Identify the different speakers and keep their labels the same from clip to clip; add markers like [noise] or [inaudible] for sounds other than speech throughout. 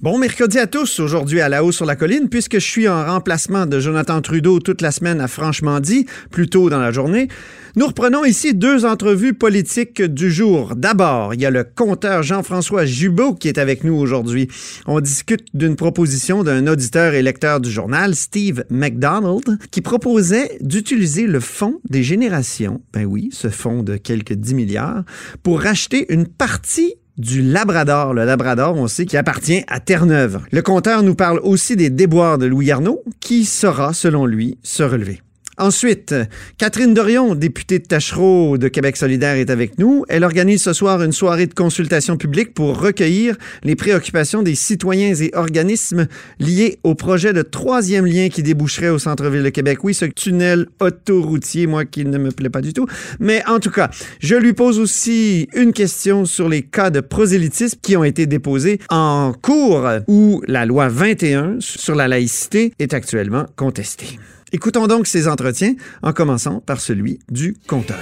Speaker 1: Bon mercredi à tous, aujourd'hui à la haut sur la colline, puisque je suis en remplacement de Jonathan Trudeau toute la semaine à Franchement dit, plus tôt dans la journée. Nous reprenons ici deux entrevues politiques du jour. D'abord, il y a le compteur Jean-François Jubeau qui est avec nous aujourd'hui. On discute d'une proposition d'un auditeur et lecteur du journal, Steve McDonald, qui proposait d'utiliser le fonds des générations, ben oui, ce fonds de quelques 10 milliards, pour racheter une partie du Labrador. Le Labrador, on sait, qui appartient à Terre-Neuve. Le compteur nous parle aussi des déboires de Louis Arnaud, qui saura, selon lui, se relever. Ensuite, Catherine Dorion, députée de Tachereau de Québec solidaire, est avec nous. Elle organise ce soir une soirée de consultation publique pour recueillir les préoccupations des citoyens et organismes liés au projet de troisième lien qui déboucherait au centre-ville de Québec. Oui, ce tunnel autoroutier, moi qui ne me plaît pas du tout. Mais en tout cas, je lui pose aussi une question sur les cas de prosélytisme qui ont été déposés en cours où la loi 21 sur la laïcité est actuellement contestée. Écoutons donc ces entretiens en commençant par celui du compteur.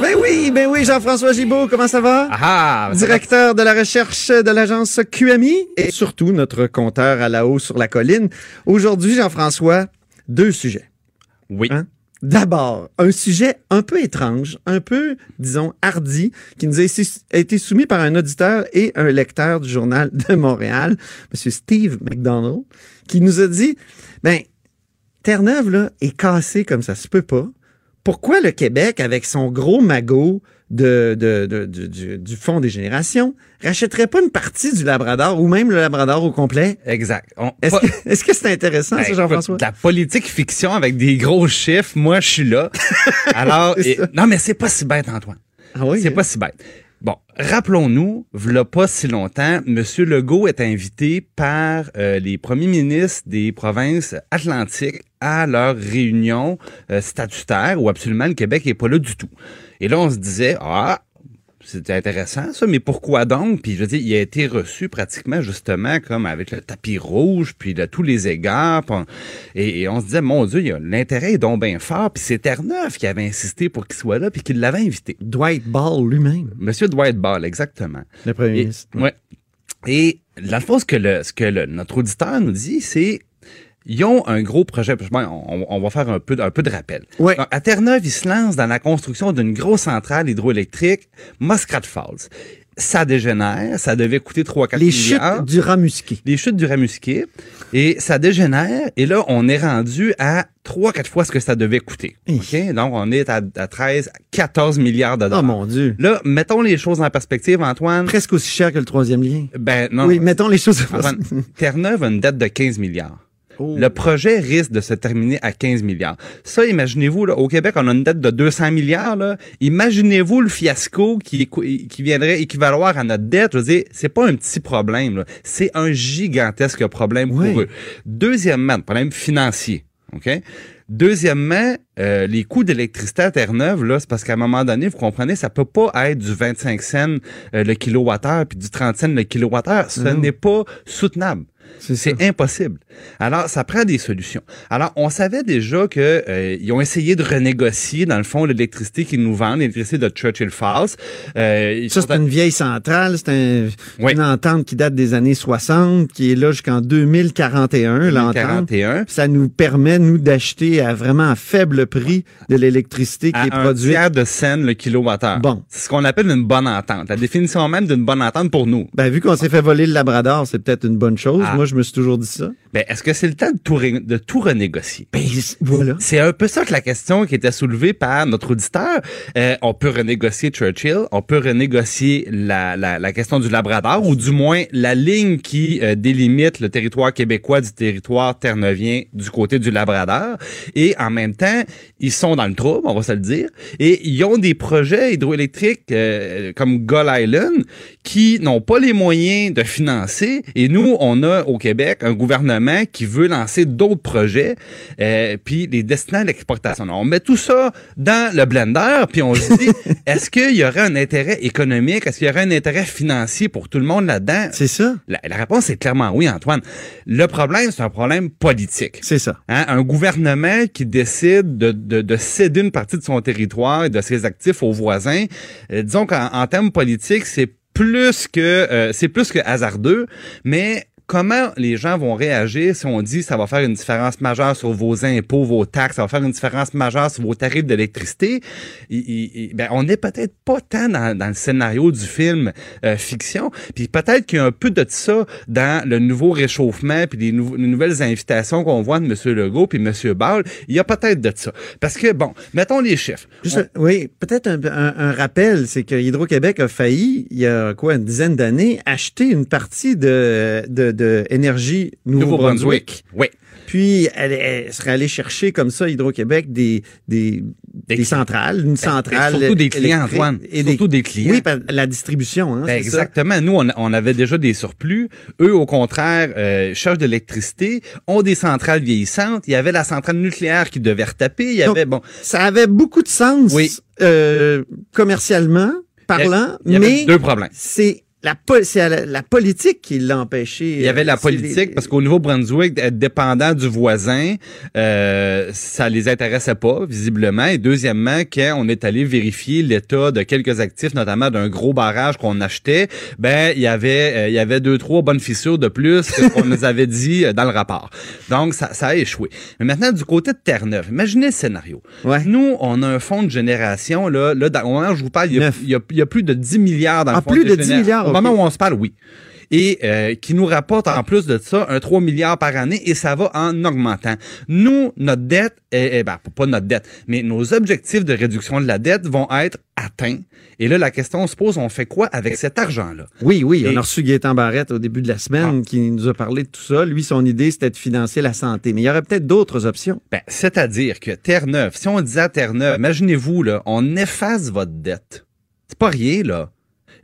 Speaker 1: Ben oui, ben oui, Jean-François Gibault, comment ça va?
Speaker 2: Ah,
Speaker 1: Directeur de la recherche de l'agence QMI et surtout notre compteur à la haut sur la colline. Aujourd'hui, Jean-François, deux sujets.
Speaker 2: Oui.
Speaker 1: Hein? D'abord, un sujet un peu étrange, un peu, disons, hardi, qui nous a été soumis par un auditeur et un lecteur du Journal de Montréal, M. Steve McDonald, qui nous a dit, ben, Terre-Neuve, là, est cassée comme ça se peut pas. Pourquoi le Québec, avec son gros magot de, de, de, du, du Fonds des générations, rachèterait pas une partie du Labrador ou même le Labrador au complet?
Speaker 2: Exact.
Speaker 1: Est-ce que c'est intéressant,
Speaker 2: Ben,
Speaker 1: ça, Jean-François?
Speaker 2: La politique fiction avec des gros chiffres, moi, je suis là. [laughs] Alors, et- non, mais c'est pas si bête, Antoine.
Speaker 1: Ah oui?
Speaker 2: C'est pas si bête. Bon, rappelons-nous, v'là pas si longtemps, M. Legault est invité par euh, les premiers ministres des provinces atlantiques à leur réunion euh, statutaire où absolument le Québec est pas là du tout. Et là, on se disait, ah, c'était intéressant ça, mais pourquoi donc? Puis je veux dire, il a été reçu pratiquement justement comme avec le tapis rouge, puis de tous les égards. puis on- et, et on se disait, mon Dieu, l'intérêt est donc bien fort. Puis c'est Terre-Neuve qui avait insisté pour qu'il soit là, puis qu'il l'avait invité.
Speaker 1: Dwight Ball lui-même,
Speaker 2: Monsieur Dwight Ball, exactement.
Speaker 1: le premier
Speaker 2: Et,
Speaker 1: ministre.
Speaker 2: ouais. Et dans le fond, ce que, le, ce que le- notre auditeur nous dit, c'est ils ont un gros projet. On, on va faire un peu, un peu de rappel. Donc, À Terre-Neuve, ils se lancent dans la construction d'une grosse centrale hydroélectrique, Muskrat Falls. Ça dégénère, ça devait coûter 3-4
Speaker 1: Les
Speaker 2: milliards
Speaker 1: chutes du Ramusqué.
Speaker 2: les chutes du Ramusquet et ça dégénère et là on est rendu à 3 4 fois ce que ça devait coûter. OK? Donc on est à, à 13 14 milliards de
Speaker 1: Oh
Speaker 2: dollars.
Speaker 1: mon Dieu.
Speaker 2: Là, mettons les choses en perspective Antoine.
Speaker 1: Presque aussi cher que le troisième lien.
Speaker 2: Ben non.
Speaker 1: Oui, mettons les choses.
Speaker 2: Antoine, Terre-Neuve a une dette de 15 milliards.
Speaker 1: Oh.
Speaker 2: Le projet risque de se terminer à 15 milliards. Ça, imaginez-vous, là, au Québec, on a une dette de 200 milliards. Imaginez-vous le fiasco qui, qui viendrait équivaloir à notre dette. Je veux dire, c'est pas un petit problème. là. C'est un gigantesque problème
Speaker 1: Oui.
Speaker 2: pour eux. Deuxièmement, problème financier. OK? Deuxièmement, euh, les coûts d'électricité à Terre-Neuve, là, c'est parce qu'à un moment donné, vous comprenez, ça peut pas être du 25 cents euh, le kilowattheure puis du 30 cents le kilowattheure. Ce n'est pas soutenable.
Speaker 1: C'est
Speaker 2: impossible. Alors, ça prend des solutions. Alors, on savait déjà que euh, ils ont essayé de renégocier, dans le fond, l'électricité qu'ils nous vendent, l'électricité de Churchill Falls. Euh,
Speaker 1: Ça, c'est une vieille centrale. C'est un-
Speaker 2: Oui.
Speaker 1: une entente qui date des années 60, qui est là jusqu'en 2041, l'entente.
Speaker 2: 41.
Speaker 1: Ça nous permet, nous, d'acheter à vraiment faible prix de l'électricité qui
Speaker 2: à
Speaker 1: est
Speaker 2: un
Speaker 1: produite.
Speaker 2: tiers de scène le kilowattheure.
Speaker 1: Bon.
Speaker 2: C'est ce qu'on appelle une bonne entente. La définition même d'une bonne entente pour nous.
Speaker 1: Ben, vu qu'on s'est fait voler le Labrador, c'est peut-être une bonne chose.
Speaker 2: Ah.
Speaker 1: Moi, je me suis toujours dit ça.
Speaker 2: Ben, est-ce que c'est le temps de tout, ré- de tout renégocier?
Speaker 1: Ben, voilà.
Speaker 2: C'est un peu ça que la question qui était soulevée par notre auditeur. Euh, on peut renégocier Churchill, on peut renégocier la, la, la question du Labrador, ou du moins la ligne qui euh, délimite le territoire québécois du territoire terneuvien du côté du Labrador. Et en même temps, ils sont dans le trouble, on va se le dire, et ils ont des projets hydroélectriques euh, comme Gull Island qui n'ont pas les moyens de financer. Et nous, on a au Québec un gouvernement qui veut lancer d'autres projets, euh, puis les destinants à l'exportation. On met tout ça dans le blender, puis on se dit, [laughs] est-ce qu'il y aurait un intérêt économique, est-ce qu'il y aurait un intérêt financier pour tout le monde là-dedans?
Speaker 1: C'est ça.
Speaker 2: La, la réponse est clairement oui, Antoine. Le problème, c'est un problème politique.
Speaker 1: C'est ça.
Speaker 2: Hein, un gouvernement qui décide de, de, de, céder une partie de son territoire et de ses actifs aux voisins, euh, disons qu'en en termes politiques, c'est plus que euh, c'est plus que hasardeux, mais comment les gens vont réagir si on dit ça va faire une différence majeure sur vos impôts, vos taxes, ça va faire une différence majeure sur vos tarifs d'électricité, ben, on n'est peut-être pas tant dans, dans, le scénario du film euh, fiction, puis peut-être qu'il y a un peu de ça dans le nouveau réchauffement, puis les, nouvelles invitations qu'on voit de M. Legault puis M. Ball, il y a peut-être de ça. Parce que, bon, mettons les chiffres.
Speaker 1: Oui, peut-être un, un, rappel, c'est que Hydro-Québec a failli, il y a quoi, une dizaine d'années, acheter une partie de, de de Énergie Nouveau-Brunswick.
Speaker 2: oui.
Speaker 1: Puis, elle, serait allée chercher comme ça, Hydro-Québec, des, des, des, centrales, une ben, centrale.
Speaker 2: surtout des clients, Antoine. Et surtout des, clients.
Speaker 1: Oui, la distribution. Hein,
Speaker 2: ben, exactement. Nous, on, avait déjà des surplus. Eux, au contraire, euh, cherchent de l'électricité, ont des centrales vieillissantes. Il y avait la centrale nucléaire qui devait retaper. Il y avait, bon.
Speaker 1: Ça avait beaucoup de sens. Euh, commercialement parlant,
Speaker 2: il y mais deux problèmes.
Speaker 1: C'est la, c'est la, politique qui l'a empêché.
Speaker 2: Il y avait la euh, politique parce qu'au Nouveau-Brunswick, être dépendant du voisin, euh, ça les intéressait pas visiblement. Et deuxièmement, quand on est allé vérifier l'état de quelques actifs, notamment d'un gros barrage qu'on achetait, ben il y avait euh, il y avait deux trois bonnes fissures de plus que ce qu'on nous avait dit euh, dans le rapport. Donc ça, ça a échoué. Mais maintenant du côté de Terre-Neuve, imaginez le scénario.
Speaker 1: Ouais.
Speaker 2: Nous, on a un fonds de génération là, là au moment où je vous parle, il y a, il y a, plus de 10 milliards dans
Speaker 1: ah,
Speaker 2: le fonds
Speaker 1: plus
Speaker 2: de,
Speaker 1: de 10 milliards
Speaker 2: au moment où on se parle, oui. Et euh, qui nous rapporte en plus de ça un 3 milliards par année et ça va en augmentant. Nous, notre dette, est, ben, pas notre dette, mais nos objectifs de réduction de la dette vont être atteints. Et là, la question se pose, on fait quoi avec cet argent-là?
Speaker 1: Oui, oui, on a reçu Gaétan Barrette au début de la semaine ah. qui nous a parlé de tout ça. Lui, son idée, c'était de financer la santé. Mais il y aurait peut-être d'autres options.
Speaker 2: Ben, c'est-à-dire que Terre-Neuve, si on disait à Terre-Neuve, imaginez-vous, là, on efface votre dette. C'est pas rien, là.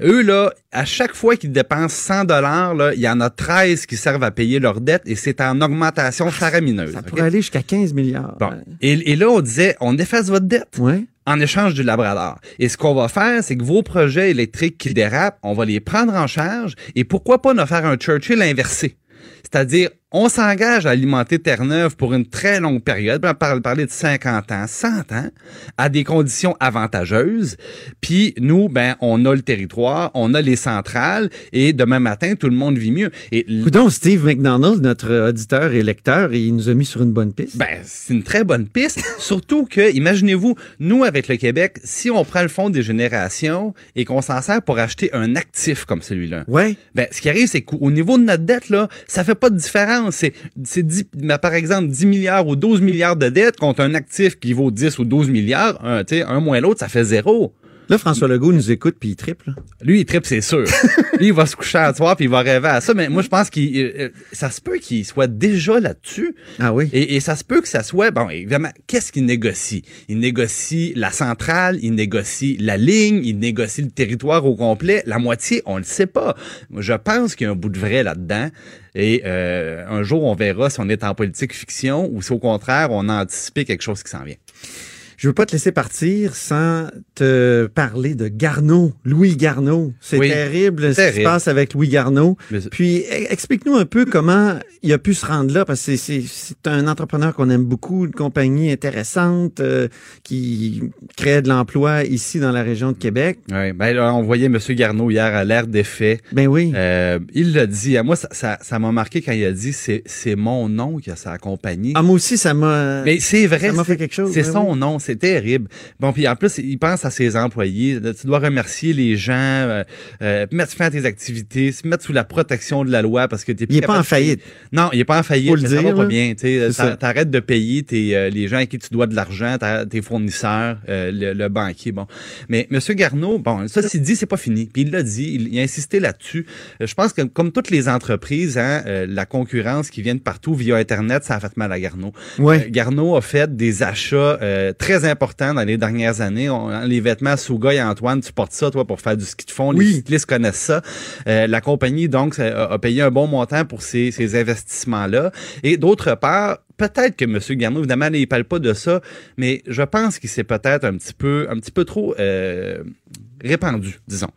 Speaker 2: Eux, là, à chaque fois qu'ils dépensent 100 dollars, là, il y en a 13 qui servent à payer leurs dettes et c'est en augmentation faramineuse.
Speaker 1: Ça pourrait aller jusqu'à 15 milliards.
Speaker 2: Bon. Et, là, on disait, on efface votre dette.
Speaker 1: Ouais.
Speaker 2: En échange du Labrador. Et ce qu'on va faire, c'est que vos projets électriques qui dérapent, on va les prendre en charge et pourquoi pas nous faire un Churchill inversé? C'est-à-dire, on s'engage à alimenter Terre-Neuve pour une très longue période, on parle parler de 50 ans, 100 ans, à des conditions avantageuses. Puis nous, ben, on a le territoire, on a les centrales, et demain matin, tout le monde vit mieux. Et
Speaker 1: donc Steve McDonald, notre auditeur et lecteur, il nous a mis sur une bonne piste.
Speaker 2: Ben, c'est une très bonne piste. [laughs] Surtout que, imaginez-vous, nous, avec le Québec, si on prend le fonds des générations et qu'on s'en sert pour acheter un actif comme celui-là,
Speaker 1: ouais.
Speaker 2: ben, ce qui arrive, c'est qu'au niveau de notre dette, là, ça fait pas de différence c'est, par exemple 10 milliards ou 12 milliards de dettes contre un actif qui vaut 10 ou 12 milliards. Un, un moins l'autre, ça fait zéro.
Speaker 1: Là, François Legault nous écoute puis il triple.
Speaker 2: Lui, il triple, c'est sûr. [laughs] Lui, il va se coucher à soir puis il va rêver à ça. Mais moi, je pense qu'il, euh, euh, ça se peut qu'il soit déjà là-dessus.
Speaker 1: Ah oui.
Speaker 2: Et, et, ça se peut que ça soit, bon, évidemment, qu'est-ce qu'il négocie? Il négocie la centrale, il négocie la ligne, il négocie le territoire au complet. La moitié, on le sait pas. Je pense qu'il y a un bout de vrai là-dedans. Et euh, un jour, on verra si on est en politique fiction ou si au contraire, on a anticipé quelque chose qui s'en vient.
Speaker 1: Je veux pas te laisser partir sans te parler de Garneau, Louis Garneau. C'est terrible ce qui se passe avec Louis Garneau. Puis e, explique-nous un peu comment il a pu se rendre là, parce que c'est un entrepreneur qu'on aime beaucoup, une compagnie intéressante euh, qui crée de l'emploi ici dans la région de Québec.
Speaker 2: Oui, ben on voyait M. Garneau hier à l'air d'effet.
Speaker 1: Ben oui.
Speaker 2: Euh, il l'a dit. À moi, ça m'a ça, m'a marqué quand il a dit c'est mon nom qui a sa compagnie.
Speaker 1: Ah, moi aussi, ça m'a.
Speaker 2: Mais c'est vrai.
Speaker 1: Ça m'a fait quelque chose.
Speaker 2: C'est ben son nom c'est terrible. Bon, puis en plus, il pense à ses employés. Tu dois remercier les gens, euh, euh, mettre fin à tes activités, se mettre sous la protection de la loi parce que t'es
Speaker 1: Il est pas en faillite.
Speaker 2: Non, il est pas en faillite, mais ça va pas bien. T'arrêtes de payer tes, euh, les gens à qui tu dois de l'argent, tes fournisseurs, euh, le, banquier. Bon, mais Monsieur Garneau, bon, ça c'est dit, c'est pas fini. Puis il l'a dit, il, a insisté là-dessus. Je pense que comme toutes les entreprises, hein, la concurrence qui vient de partout via Internet, ça a fait mal à Garneau.
Speaker 1: Ouais.
Speaker 2: Garneau a fait des achats très très important dans les dernières années. les vêtements Souga et Antoine, tu portes ça, toi, pour faire du ski de fond. Les cyclistes connaissent ça. Euh, la compagnie, donc, a, payé un bon montant pour ces, ces investissements-là. Et d'autre part, peut-être que M. Garneau, évidemment, il parle pas de ça, mais je pense qu'il s'est peut-être un petit peu, un petit peu trop euh, répandu, disons.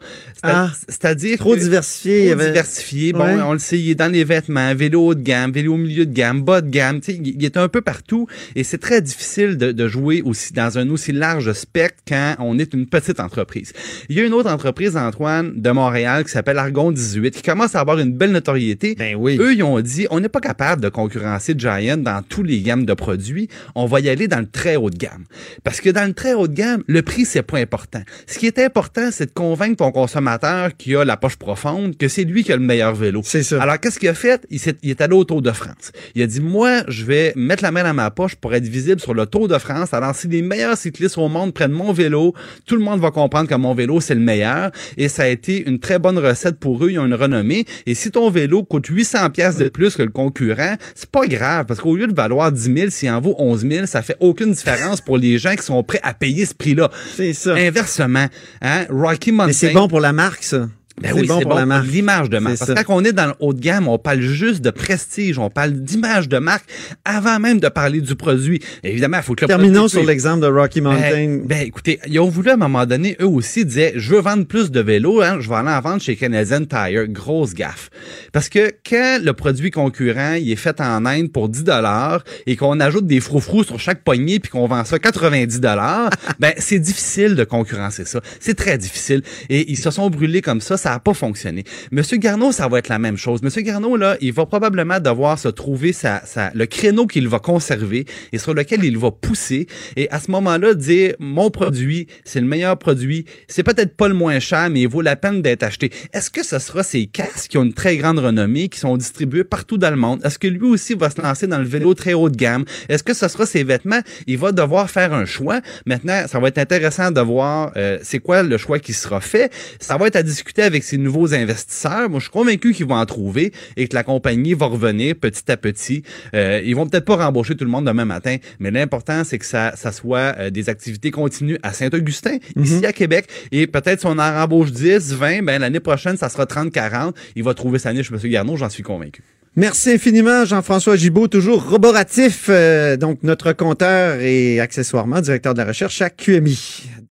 Speaker 1: Ah, C'est-à-dire trop diversifié.
Speaker 2: Trop diversifié. Bon, on le sait, il est dans les vêtements, vélo haut de gamme, vélo au milieu de gamme, bas de gamme. Il est un peu partout et c'est très difficile de, de, jouer aussi dans un aussi large spectre quand on est une petite entreprise. Il y a une autre entreprise, Antoine, de Montréal qui s'appelle Argon 18 qui commence à avoir une belle notoriété.
Speaker 1: Ben oui.
Speaker 2: Eux, ils ont dit, on n'est pas capable de concurrencer Giant dans tous les gammes de produits. On va y aller dans le très haut de gamme. Parce que dans le très haut de gamme, le prix, c'est pas important. Ce qui est important, c'est de convaincre ton consommateur qui a la poche profonde que c'est lui qui a le meilleur vélo.
Speaker 1: C'est ça.
Speaker 2: Alors, qu'est-ce qu'il a fait? Il, est, il est allé au Tour de France. Il a dit, moi, je vais mettre la main dans ma poche pour être visible sur le Tour de France. Alors, si les meilleurs cyclistes au monde prennent mon vélo, tout le monde va comprendre que mon vélo, c'est le meilleur. Et ça a été une très bonne recette pour eux. Ils ont une renommée. Et si ton vélo coûte 800 pièces de plus que le concurrent, c'est pas grave. Parce qu'au lieu de valoir 10 000, s'il en vaut 11 000, ça fait aucune différence pour les gens qui sont prêts à payer ce prix-là.
Speaker 1: C'est ça.
Speaker 2: Inversement, hein, Rocky Mountain. Mais
Speaker 1: c'est bon pour la marque, ça.
Speaker 2: Ben oui, c'est bon, pour l'image de marque. Parce que quand on est dans le haut de gamme, on parle juste de prestige, on parle d'image de marque avant même de parler du produit. Évidemment, il faut que le
Speaker 1: Terminons sur l'exemple de Rocky ben, Mountain.
Speaker 2: Ben, écoutez, ils ont voulu à un moment donné, eux aussi, disaient, je veux vendre plus de vélos, hein, je vais aller en vendre chez Canadian Tire. Grosse gaffe. Parce que quand le produit concurrent, il est fait en Inde pour 10 dollars et qu'on ajoute des froufrous sur chaque poignée puis qu'on vend ça 90 dollars, [laughs] ben, c'est difficile de concurrencer ça. C'est très difficile. Et ils se sont brûlés comme ça ça n'a pas fonctionné. Monsieur Garneau, ça va être la même chose. Monsieur Garneau, là, il va probablement devoir se trouver sa, le créneau qu'il va conserver et sur lequel il va pousser. Et à ce moment-là, dire, mon produit, c'est le meilleur produit. C'est peut-être pas le moins cher, mais il vaut la peine d'être acheté. Est-ce que ce sera ces casques qui ont une très grande renommée, qui sont distribués partout dans le monde? Est-ce que lui aussi va se lancer dans le vélo très haut de gamme? Est-ce que ce sera ses vêtements? Il va devoir faire un choix. Maintenant, ça va être intéressant de voir euh, c'est quoi le choix qui sera fait. Ça va être à discuter avec ces nouveaux investisseurs. Moi, je suis convaincu qu'ils vont en trouver et que la compagnie va revenir petit à petit. Euh, ils vont peut-être pas rembaucher tout le monde demain matin, mais l'important, c'est que ça, ça soit euh, des activités continues à Saint-Augustin, mhm. ici à Québec. Et peut-être si on en rembauche 10, 20, ben, l'année prochaine, ça sera 30, 40. Il va trouver sa niche, M. Garneau, j'en suis convaincu.
Speaker 1: Merci infiniment, Jean-François Gibault, toujours roboratif, euh, donc notre compteur et accessoirement directeur de la recherche à QMI.